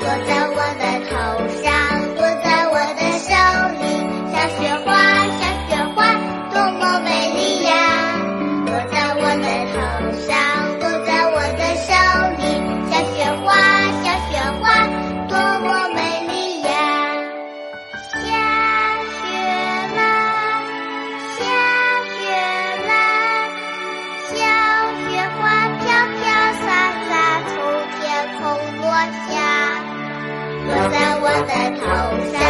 落在我的头上。的头上